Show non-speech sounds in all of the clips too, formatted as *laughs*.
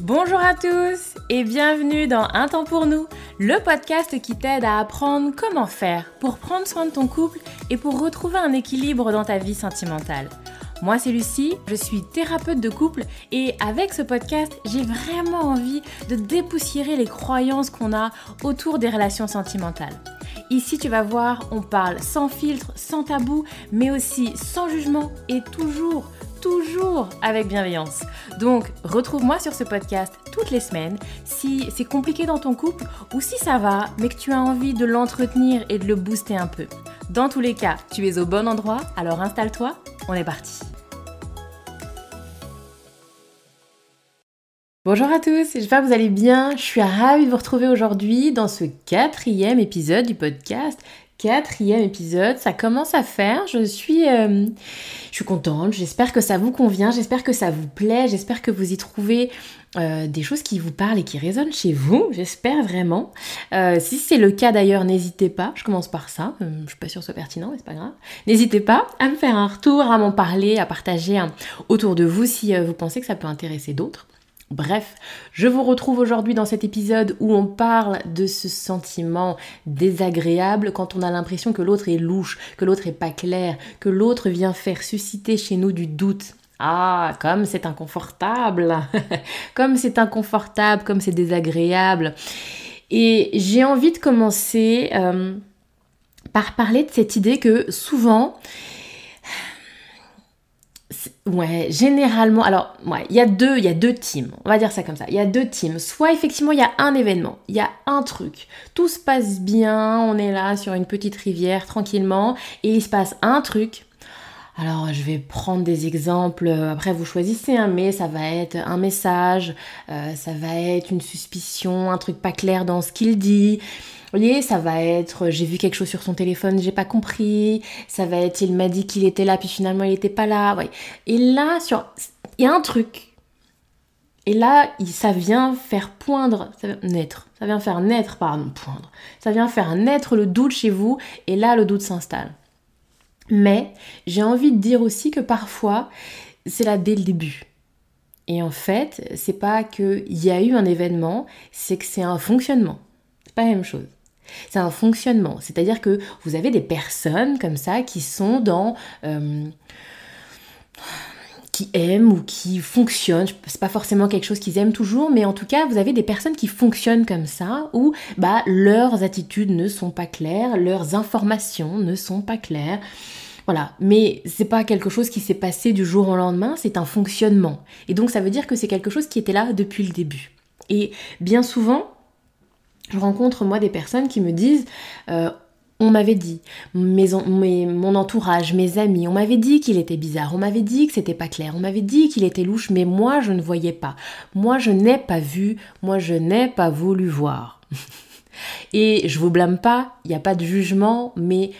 Bonjour à tous et bienvenue dans Un temps pour nous, le podcast qui t'aide à apprendre comment faire pour prendre soin de ton couple et pour retrouver un équilibre dans ta vie sentimentale. Moi c'est Lucie, je suis thérapeute de couple et avec ce podcast j'ai vraiment envie de dépoussiérer les croyances qu'on a autour des relations sentimentales. Ici tu vas voir, on parle sans filtre, sans tabou, mais aussi sans jugement et toujours toujours avec bienveillance. Donc, retrouve-moi sur ce podcast toutes les semaines si c'est compliqué dans ton couple ou si ça va, mais que tu as envie de l'entretenir et de le booster un peu. Dans tous les cas, tu es au bon endroit, alors installe-toi, on est parti. Bonjour à tous, j'espère que vous allez bien. Je suis ravie de vous retrouver aujourd'hui dans ce quatrième épisode du podcast quatrième épisode. Ça commence à faire. Je suis, euh, je suis contente. J'espère que ça vous convient. J'espère que ça vous plaît. J'espère que vous y trouvez euh, des choses qui vous parlent et qui résonnent chez vous. J'espère vraiment. Euh, si c'est le cas d'ailleurs, n'hésitez pas. Je commence par ça. je suis pas sûre que ce soit pertinent, mais c'est pas grave. N'hésitez pas à me faire un retour, à m'en parler, à partager autour de vous si vous pensez que ça peut intéresser d'autres. Bref, je vous retrouve aujourd'hui dans cet épisode où on parle de ce sentiment désagréable quand on a l'impression que l'autre est louche, que l'autre est pas clair, que l'autre vient faire susciter chez nous du doute. Ah, comme c'est inconfortable, *laughs* comme c'est inconfortable, comme c'est désagréable. Et j'ai envie de commencer euh, par parler de cette idée que souvent, Ouais, généralement, alors, ouais, il y a deux, il y a deux teams. On va dire ça comme ça. Il y a deux teams. Soit effectivement, il y a un événement, il y a un truc. Tout se passe bien, on est là sur une petite rivière tranquillement, et il se passe un truc. Alors, je vais prendre des exemples. Après, vous choisissez, hein, mais ça va être un message, euh, ça va être une suspicion, un truc pas clair dans ce qu'il dit voyez, ça va être j'ai vu quelque chose sur son téléphone, j'ai pas compris. Ça va être il m'a dit qu'il était là, puis finalement il était pas là. Et là, sur il y a un truc. Et là, ça vient faire poindre, ça vient naître, ça vient faire naître, pardon, poindre. Ça vient faire naître le doute chez vous, et là, le doute s'installe. Mais j'ai envie de dire aussi que parfois, c'est là dès le début. Et en fait, c'est pas qu'il y a eu un événement, c'est que c'est un fonctionnement. C'est pas la même chose. C'est un fonctionnement. C'est-à-dire que vous avez des personnes comme ça qui sont dans... Euh, qui aiment ou qui fonctionnent, c'est pas forcément quelque chose qu'ils aiment toujours, mais en tout cas, vous avez des personnes qui fonctionnent comme ça, où bah, leurs attitudes ne sont pas claires, leurs informations ne sont pas claires. Voilà, mais c'est pas quelque chose qui s'est passé du jour au lendemain, c'est un fonctionnement. Et donc ça veut dire que c'est quelque chose qui était là depuis le début. Et bien souvent, je rencontre moi des personnes qui me disent euh, on m'avait dit, mes, mon entourage, mes amis, on m'avait dit qu'il était bizarre, on m'avait dit que c'était pas clair, on m'avait dit qu'il était louche, mais moi je ne voyais pas. Moi je n'ai pas vu, moi je n'ai pas voulu voir. *laughs* Et je vous blâme pas, il n'y a pas de jugement, mais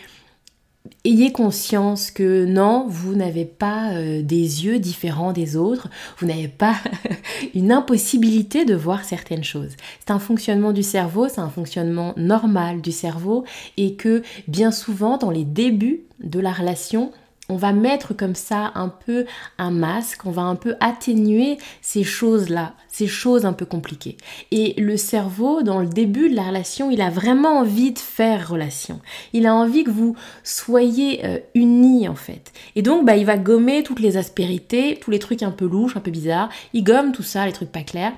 ayez conscience que non, vous n'avez pas euh, des yeux différents des autres, vous n'avez pas *laughs* une impossibilité de voir certaines choses. C'est un fonctionnement du cerveau, c'est un fonctionnement normal du cerveau et que bien souvent dans les débuts de la relation, on va mettre comme ça un peu un masque, on va un peu atténuer ces choses-là, ces choses un peu compliquées. Et le cerveau, dans le début de la relation, il a vraiment envie de faire relation. Il a envie que vous soyez euh, unis en fait. Et donc, bah, il va gommer toutes les aspérités, tous les trucs un peu louches, un peu bizarres. Il gomme tout ça, les trucs pas clairs,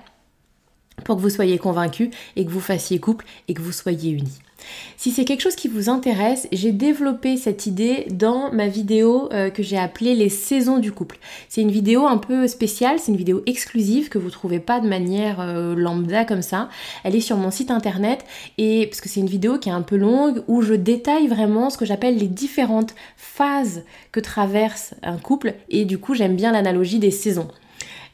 pour que vous soyez convaincus et que vous fassiez couple et que vous soyez unis. Si c'est quelque chose qui vous intéresse, j'ai développé cette idée dans ma vidéo euh, que j'ai appelée les saisons du couple. C'est une vidéo un peu spéciale, c'est une vidéo exclusive que vous trouvez pas de manière euh, lambda comme ça. Elle est sur mon site internet et parce que c'est une vidéo qui est un peu longue où je détaille vraiment ce que j'appelle les différentes phases que traverse un couple et du coup j'aime bien l'analogie des saisons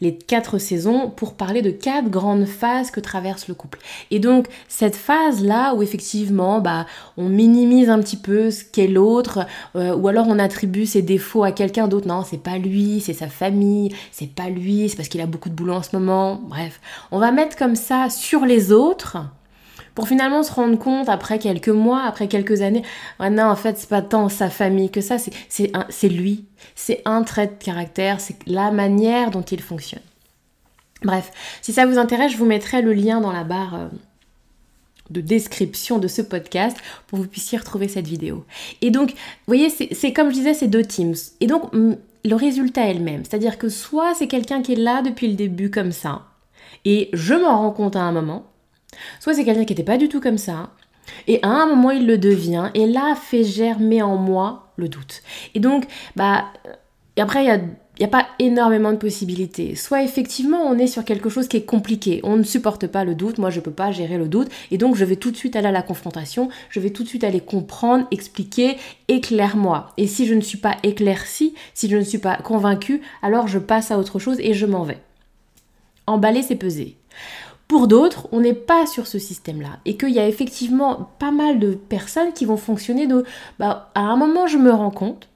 les quatre saisons pour parler de quatre grandes phases que traverse le couple. Et donc cette phase-là où effectivement bah, on minimise un petit peu ce qu'est l'autre, euh, ou alors on attribue ses défauts à quelqu'un d'autre, non c'est pas lui, c'est sa famille, c'est pas lui, c'est parce qu'il a beaucoup de boulot en ce moment, bref. On va mettre comme ça sur les autres pour finalement se rendre compte après quelques mois, après quelques années, ouais, non, en fait, c'est pas tant sa famille que ça, c'est lui, c'est un trait de caractère, c'est la manière dont il fonctionne. Bref, si ça vous intéresse, je vous mettrai le lien dans la barre euh, de description de ce podcast pour que vous puissiez retrouver cette vidéo. Et donc, vous voyez, c'est comme je disais, c'est deux teams. Et donc, le résultat est le même. C'est-à-dire que soit c'est quelqu'un qui est là depuis le début comme ça, et je m'en rends compte à un moment, soit c'est quelqu'un qui n'était pas du tout comme ça, et à un moment il le devient, et là fait germer en moi le doute. Et donc, bah, après il y a il n'y a pas énormément de possibilités. Soit effectivement on est sur quelque chose qui est compliqué, on ne supporte pas le doute, moi je ne peux pas gérer le doute, et donc je vais tout de suite aller à la confrontation, je vais tout de suite aller comprendre, expliquer, éclaire-moi. Et si je ne suis pas éclaircie, si je ne suis pas convaincue, alors je passe à autre chose et je m'en vais. Emballer, c'est peser. Pour d'autres, on n'est pas sur ce système-là et qu'il y a effectivement pas mal de personnes qui vont fonctionner de bah, à un moment je me rends compte,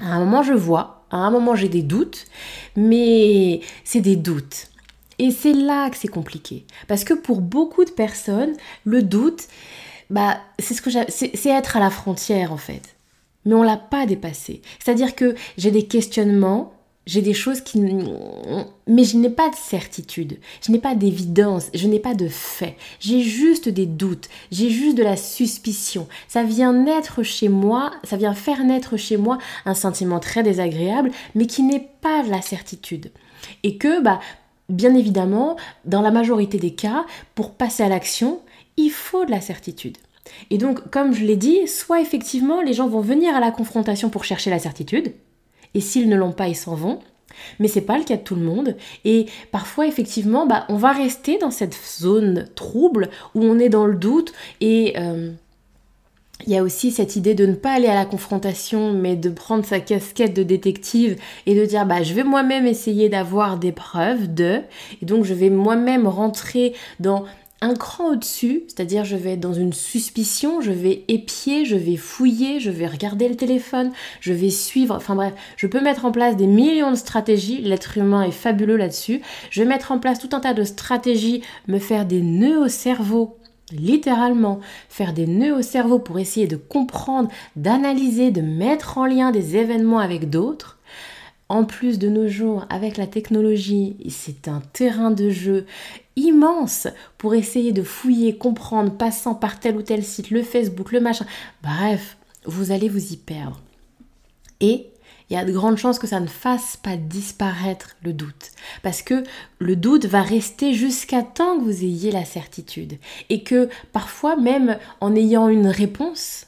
à un moment je vois, à un moment, j'ai des doutes, mais c'est des doutes. Et c'est là que c'est compliqué. Parce que pour beaucoup de personnes, le doute, bah, c'est ce que c'est être à la frontière en fait. Mais on l'a pas dépassé. C'est-à-dire que j'ai des questionnements, j'ai des choses qui... Mais je n'ai pas de certitude, je n'ai pas d'évidence, je n'ai pas de fait. J'ai juste des doutes, j'ai juste de la suspicion. Ça vient naître chez moi, ça vient faire naître chez moi un sentiment très désagréable, mais qui n'est pas la certitude. Et que, bah, bien évidemment, dans la majorité des cas, pour passer à l'action, il faut de la certitude. Et donc, comme je l'ai dit, soit effectivement les gens vont venir à la confrontation pour chercher la certitude, et s'ils ne l'ont pas, ils s'en vont. Mais c'est pas le cas de tout le monde. Et parfois, effectivement, bah, on va rester dans cette zone trouble où on est dans le doute. Et euh, il y a aussi cette idée de ne pas aller à la confrontation, mais de prendre sa casquette de détective et de dire bah, je vais moi-même essayer d'avoir des preuves de. Et donc, je vais moi-même rentrer dans un cran au-dessus, c'est-à-dire je vais être dans une suspicion, je vais épier, je vais fouiller, je vais regarder le téléphone, je vais suivre, enfin bref, je peux mettre en place des millions de stratégies, l'être humain est fabuleux là-dessus, je vais mettre en place tout un tas de stratégies, me faire des nœuds au cerveau, littéralement, faire des nœuds au cerveau pour essayer de comprendre, d'analyser, de mettre en lien des événements avec d'autres. En plus de nos jours, avec la technologie, c'est un terrain de jeu immense pour essayer de fouiller, comprendre, passant par tel ou tel site, le Facebook, le machin. Bref, vous allez vous y perdre. Et il y a de grandes chances que ça ne fasse pas disparaître le doute. Parce que le doute va rester jusqu'à temps que vous ayez la certitude. Et que parfois, même en ayant une réponse,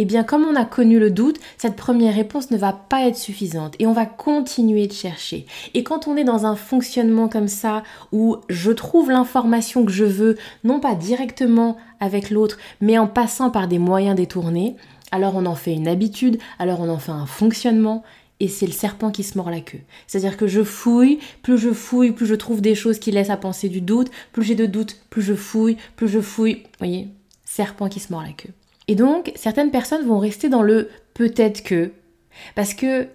eh bien comme on a connu le doute, cette première réponse ne va pas être suffisante et on va continuer de chercher. Et quand on est dans un fonctionnement comme ça, où je trouve l'information que je veux, non pas directement avec l'autre, mais en passant par des moyens détournés, alors on en fait une habitude, alors on en fait un fonctionnement, et c'est le serpent qui se mord la queue. C'est-à-dire que je fouille, plus je fouille, plus je trouve des choses qui laissent à penser du doute, plus j'ai de doute, plus je fouille, plus je fouille. Vous voyez, serpent qui se mord la queue. Et donc, certaines personnes vont rester dans le peut-être que, parce que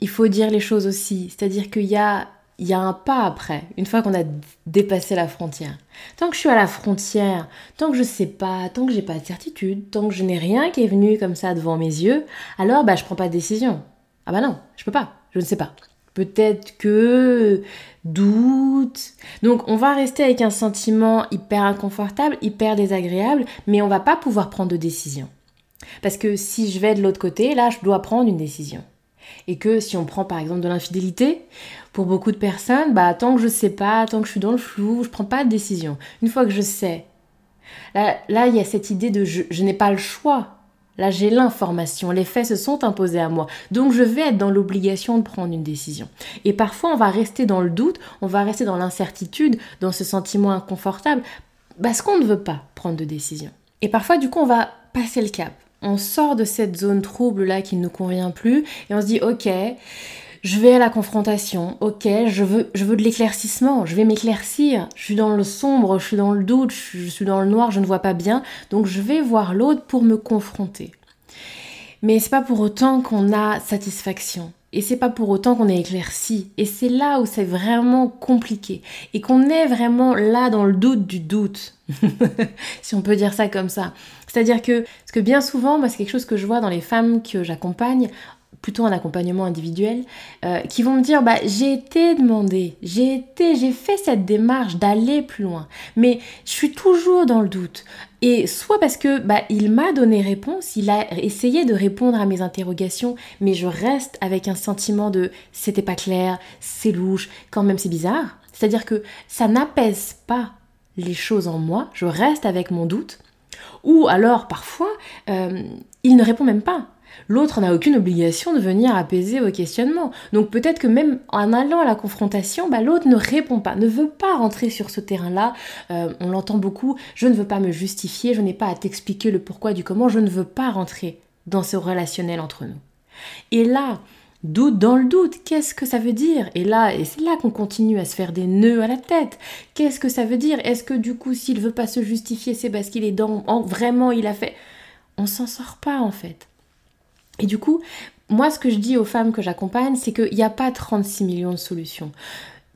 il faut dire les choses aussi, c'est-à-dire qu'il y a, y a un pas après, une fois qu'on a dépassé la frontière. Tant que je suis à la frontière, tant que je sais pas, tant que j'ai pas de certitude, tant que je n'ai rien qui est venu comme ça devant mes yeux, alors bah je prends pas de décision. Ah bah non, je peux pas, je ne sais pas. Peut-être que doute. Donc on va rester avec un sentiment hyper inconfortable, hyper désagréable, mais on va pas pouvoir prendre de décision. Parce que si je vais de l'autre côté, là, je dois prendre une décision. Et que si on prend par exemple de l'infidélité, pour beaucoup de personnes, bah tant que je sais pas, tant que je suis dans le flou, je prends pas de décision. Une fois que je sais, là, là il y a cette idée de je n'ai pas le choix. Là, j'ai l'information, les faits se sont imposés à moi. Donc, je vais être dans l'obligation de prendre une décision. Et parfois, on va rester dans le doute, on va rester dans l'incertitude, dans ce sentiment inconfortable, parce qu'on ne veut pas prendre de décision. Et parfois, du coup, on va passer le cap. On sort de cette zone trouble-là qui ne nous convient plus, et on se dit, ok, je vais à la confrontation, ok, je veux, je veux de l'éclaircissement, je vais m'éclaircir, je suis dans le sombre, je suis dans le doute, je suis dans le noir, je ne vois pas bien, donc je vais voir l'autre pour me confronter. Mais c'est pas pour autant qu'on a satisfaction. Et c'est pas pour autant qu'on est éclairci. Et c'est là où c'est vraiment compliqué. Et qu'on est vraiment là dans le doute du doute. *laughs* si on peut dire ça comme ça. C'est-à-dire que, parce que bien souvent, moi c'est quelque chose que je vois dans les femmes que j'accompagne, plutôt un accompagnement individuel, euh, qui vont me dire bah j'ai été demandé, j'ai été, j'ai fait cette démarche d'aller plus loin, mais je suis toujours dans le doute. Et soit parce que bah il m'a donné réponse, il a essayé de répondre à mes interrogations, mais je reste avec un sentiment de c'était pas clair, c'est louche, quand même c'est bizarre. C'est-à-dire que ça n'apaise pas les choses en moi, je reste avec mon doute. Ou alors parfois, euh, il ne répond même pas. L'autre n'a aucune obligation de venir apaiser vos questionnements. Donc peut-être que même en allant à la confrontation, bah, l'autre ne répond pas, ne veut pas rentrer sur ce terrain-là. Euh, on l'entend beaucoup, je ne veux pas me justifier, je n'ai pas à t'expliquer le pourquoi du comment, je ne veux pas rentrer dans ce relationnel entre nous. Et là, doute dans le doute, qu'est-ce que ça veut dire? Et là, et c'est là qu'on continue à se faire des nœuds à la tête. Qu'est-ce que ça veut dire? Est-ce que du coup, s'il veut pas se justifier, c'est parce qu'il est dans, vraiment, il a fait? On s'en sort pas en fait. Et du coup, moi, ce que je dis aux femmes que j'accompagne, c'est qu'il n'y a pas 36 millions de solutions.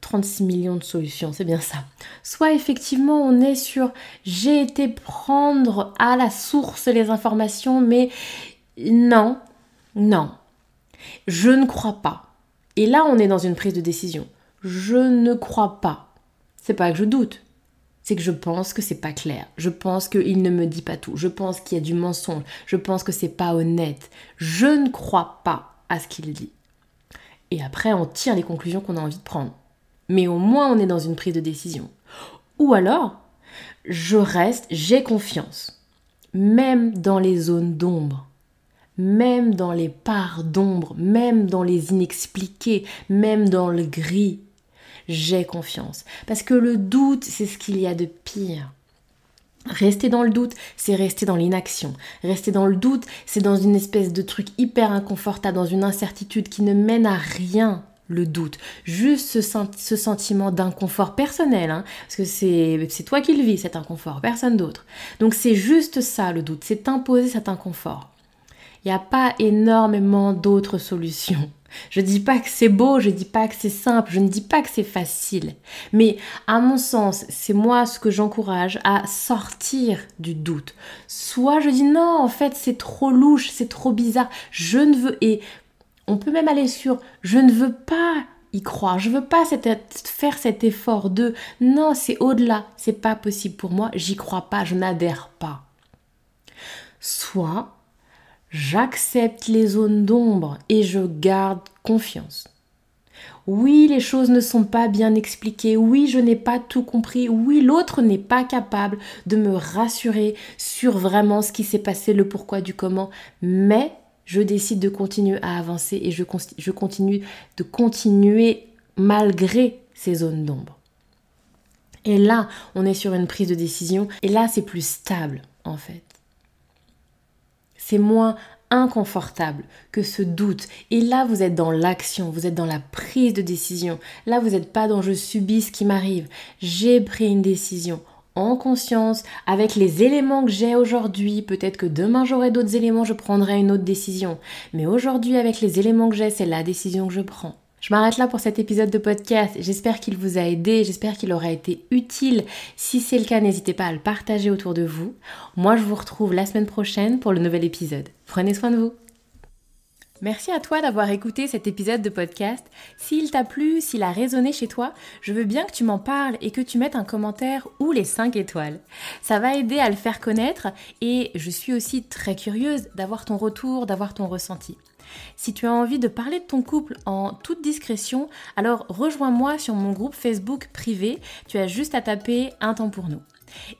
36 millions de solutions, c'est bien ça. Soit effectivement on est sur j'ai été prendre à la source les informations, mais non, non, je ne crois pas. Et là on est dans une prise de décision. Je ne crois pas. C'est pas que je doute, c'est que je pense que c'est pas clair. Je pense qu'il ne me dit pas tout. Je pense qu'il y a du mensonge. Je pense que c'est pas honnête. Je ne crois pas à ce qu'il dit. Et après, on tire les conclusions qu'on a envie de prendre. Mais au moins, on est dans une prise de décision. Ou alors, je reste, j'ai confiance. Même dans les zones d'ombre. Même dans les parts d'ombre, même dans les inexpliqués, même dans le gris, j'ai confiance. Parce que le doute, c'est ce qu'il y a de pire. Rester dans le doute, c'est rester dans l'inaction. Rester dans le doute, c'est dans une espèce de truc hyper inconfortable, dans une incertitude qui ne mène à rien le doute, juste ce, sentiment d'inconfort personnel, hein, parce que c'est toi qui le vis, cet inconfort, personne d'autre. Donc c'est juste ça le doute, c'est imposer cet inconfort. Il n'y a pas énormément d'autres solutions. Je dis pas que c'est beau, je dis pas que c'est simple, je ne dis pas que c'est facile. Mais à mon sens, c'est moi ce que j'encourage à sortir du doute. Soit je dis non, en fait, c'est trop louche, c'est trop bizarre, je ne veux et on peut même aller sur je ne veux pas y croire, je veux pas faire cet effort de non, c'est au-delà, c'est pas possible pour moi, j'y crois pas, je n'adhère pas. Soit J'accepte les zones d'ombre et je garde confiance. Oui, les choses ne sont pas bien expliquées. Oui, je n'ai pas tout compris. Oui, l'autre n'est pas capable de me rassurer sur vraiment ce qui s'est passé, le pourquoi du comment. Mais je décide de continuer à avancer et je, continue de continuer malgré ces zones d'ombre. Et là, on est sur une prise de décision et là, c'est plus stable en fait c'est moins inconfortable que ce doute. Et là, vous êtes dans l'action, vous êtes dans la prise de décision. Là, vous n'êtes pas dans je subis ce qui m'arrive. J'ai pris une décision en conscience, avec les éléments que j'ai aujourd'hui. Peut-être que demain j'aurai d'autres éléments, je prendrai une autre décision. Mais aujourd'hui, avec les éléments que j'ai, c'est la décision que je prends. Je m'arrête là pour cet épisode de podcast. J'espère qu'il vous a aidé, j'espère qu'il aura été utile. Si c'est le cas, n'hésitez pas à le partager autour de vous. Moi, je vous retrouve la semaine prochaine pour le nouvel épisode. Prenez soin de vous. Merci à toi d'avoir écouté cet épisode de podcast. S'il t'a plu, s'il a résonné chez toi, je veux bien que tu m'en parles et que tu mettes un commentaire ou les 5 étoiles. Ça va aider à le faire connaître et je suis aussi très curieuse d'avoir ton retour, d'avoir ton ressenti. Si tu as envie de parler de ton couple en toute discrétion, alors rejoins-moi sur mon groupe Facebook privé. Tu as juste à taper un temps pour nous.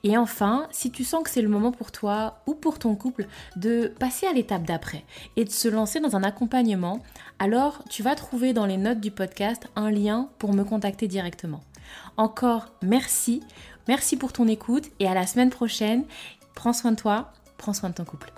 Et enfin, si tu sens que c'est le moment pour toi ou pour ton couple de passer à l'étape d'après et de se lancer dans un accompagnement, alors tu vas trouver dans les notes du podcast un lien pour me contacter directement. Encore merci, merci pour ton écoute et à la semaine prochaine. Prends soin de toi, prends soin de ton couple.